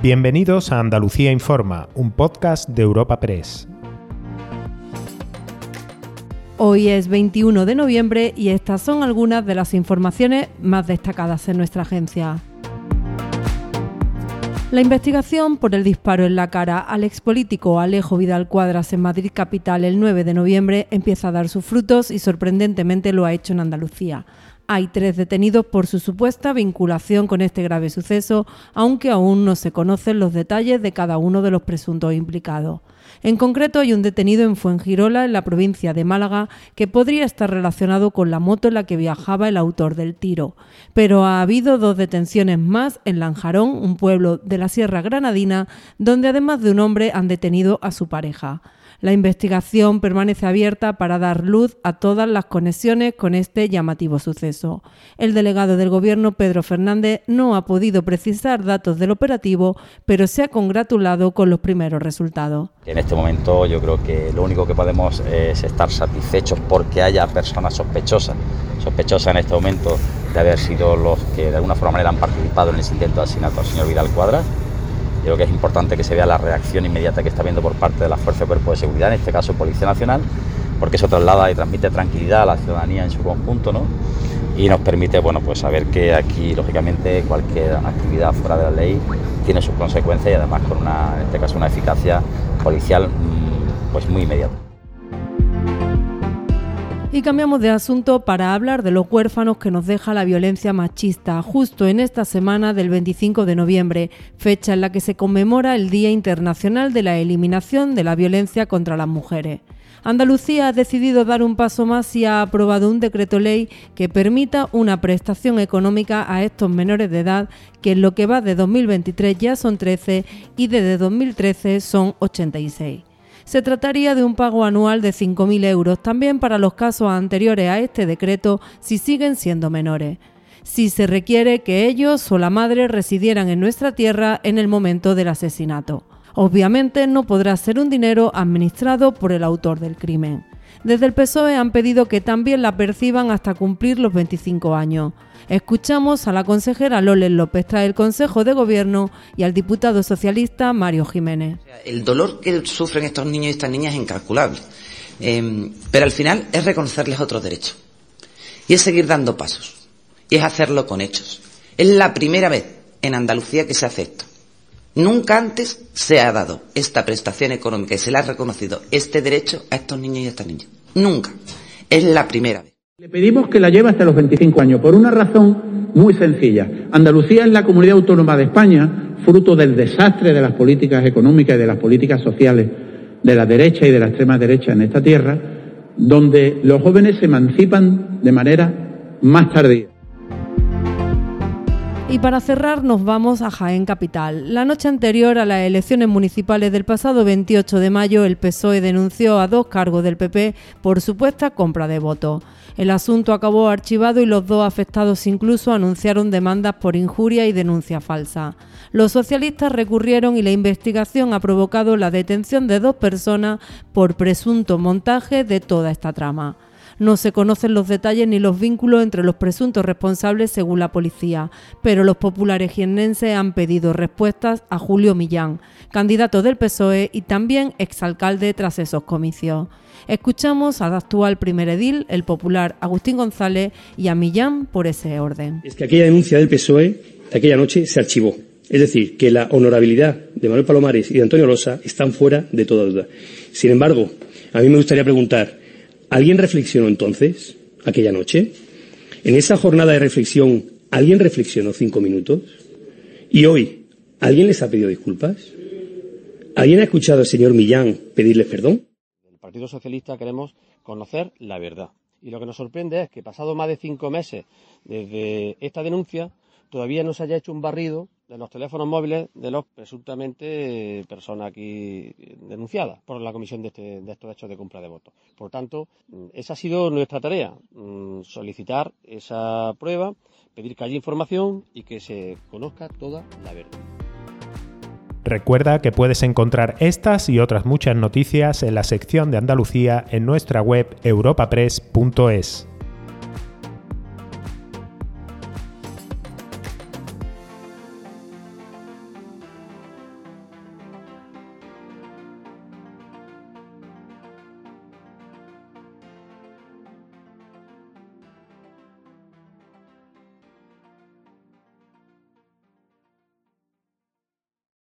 Bienvenidos a Andalucía Informa, un podcast de Europa Press. Hoy es 21 de noviembre y estas son algunas de las informaciones más destacadas en nuestra agencia. La investigación por el disparo en la cara al expolítico Alejo Vidal Cuadras en Madrid Capital el 9 de noviembre empieza a dar sus frutos y sorprendentemente lo ha hecho en Andalucía. Hay tres detenidos por su supuesta vinculación con este grave suceso, aunque aún no se conocen los detalles de cada uno de los presuntos implicados. En concreto, hay un detenido en Fuengirola, en la provincia de Málaga, que podría estar relacionado con la moto en la que viajaba el autor del tiro. Pero ha habido dos detenciones más en Lanjarón, un pueblo de la Sierra Granadina, donde además de un hombre han detenido a su pareja. La investigación permanece abierta para dar luz a todas las conexiones con este llamativo suceso. El delegado del Gobierno, Pedro Fernández, no ha podido precisar datos del operativo, pero se ha congratulado con los primeros resultados. En este momento yo creo que lo único que podemos es estar satisfechos porque haya personas sospechosas, sospechosas en este momento de haber sido los que de alguna forma han participado en ese intento de asesinato al señor Vidal Cuadra Creo que es importante que se vea la reacción inmediata que está viendo por parte de la Fuerza de Cuerpo de Seguridad, en este caso Policía Nacional, porque eso traslada y transmite tranquilidad a la ciudadanía en su conjunto, ¿no? Y nos permite, bueno, pues saber que aquí, lógicamente, cualquier actividad fuera de la ley tiene sus consecuencias y además con una, en este caso, una eficacia policial, mm, pues muy inmediata. Y cambiamos de asunto para hablar de los huérfanos que nos deja la violencia machista, justo en esta semana del 25 de noviembre, fecha en la que se conmemora el Día Internacional de la Eliminación de la Violencia contra las Mujeres. Andalucía ha decidido dar un paso más y ha aprobado un decreto ley que permita una prestación económica a estos menores de edad, que en lo que va de 2023 ya son 13 y desde 2013 son 86 se trataría de un pago anual de 5.000 euros, también para los casos anteriores a este decreto si siguen siendo menores si se requiere que ellos o la madre residieran en nuestra tierra en el momento del asesinato. Obviamente no podrá ser un dinero administrado por el autor del crimen. Desde el PSOE han pedido que también la perciban hasta cumplir los 25 años. Escuchamos a la consejera Loles López tras el Consejo de Gobierno y al diputado socialista Mario Jiménez. El dolor que sufren estos niños y estas niñas es incalculable. Em, pero al final es reconocerles otros derechos. Y es seguir dando pasos. Y es hacerlo con hechos. Es la primera vez en Andalucía que se hace esto. Nunca antes se ha dado esta prestación económica y se le ha reconocido este derecho a estos niños y a estas niñas. Nunca. Es la primera vez. Le pedimos que la lleve hasta los 25 años por una razón muy sencilla. Andalucía es la comunidad autónoma de España, fruto del desastre de las políticas económicas y de las políticas sociales de la derecha y de la extrema derecha en esta tierra, donde los jóvenes se emancipan de manera más tardía. Y para cerrar nos vamos a Jaén Capital. La noche anterior a las elecciones municipales del pasado 28 de mayo, el PSOE denunció a dos cargos del PP por supuesta compra de votos. El asunto acabó archivado y los dos afectados incluso anunciaron demandas por injuria y denuncia falsa. Los socialistas recurrieron y la investigación ha provocado la detención de dos personas por presunto montaje de toda esta trama. No se conocen los detalles ni los vínculos entre los presuntos responsables según la policía, pero los populares jiennenses han pedido respuestas a Julio Millán, candidato del PSOE y también exalcalde tras esos comicios. Escuchamos al actual primer edil, el popular Agustín González, y a Millán por ese orden. Es que aquella denuncia del PSOE de aquella noche se archivó. Es decir, que la honorabilidad de Manuel Palomares y de Antonio Losa están fuera de toda duda. Sin embargo, a mí me gustaría preguntar, ¿Alguien reflexionó entonces, aquella noche? En esa jornada de reflexión, ¿alguien reflexionó cinco minutos? ¿Y hoy, alguien les ha pedido disculpas? ¿Alguien ha escuchado al señor Millán pedirle perdón? el Partido Socialista queremos conocer la verdad. Y lo que nos sorprende es que pasado más de cinco meses desde esta denuncia, todavía no se haya hecho un barrido de los teléfonos móviles de los presuntamente personas aquí denunciadas por la comisión de, este, de estos hechos de compra de votos. Por tanto, mm, esa ha sido nuestra tarea, mm, solicitar esa prueba, pedir que haya información y que se conozca toda la verdad. Recuerda que puedes encontrar estas y otras muchas noticias en la sección de Andalucía en nuestra web europapress.es.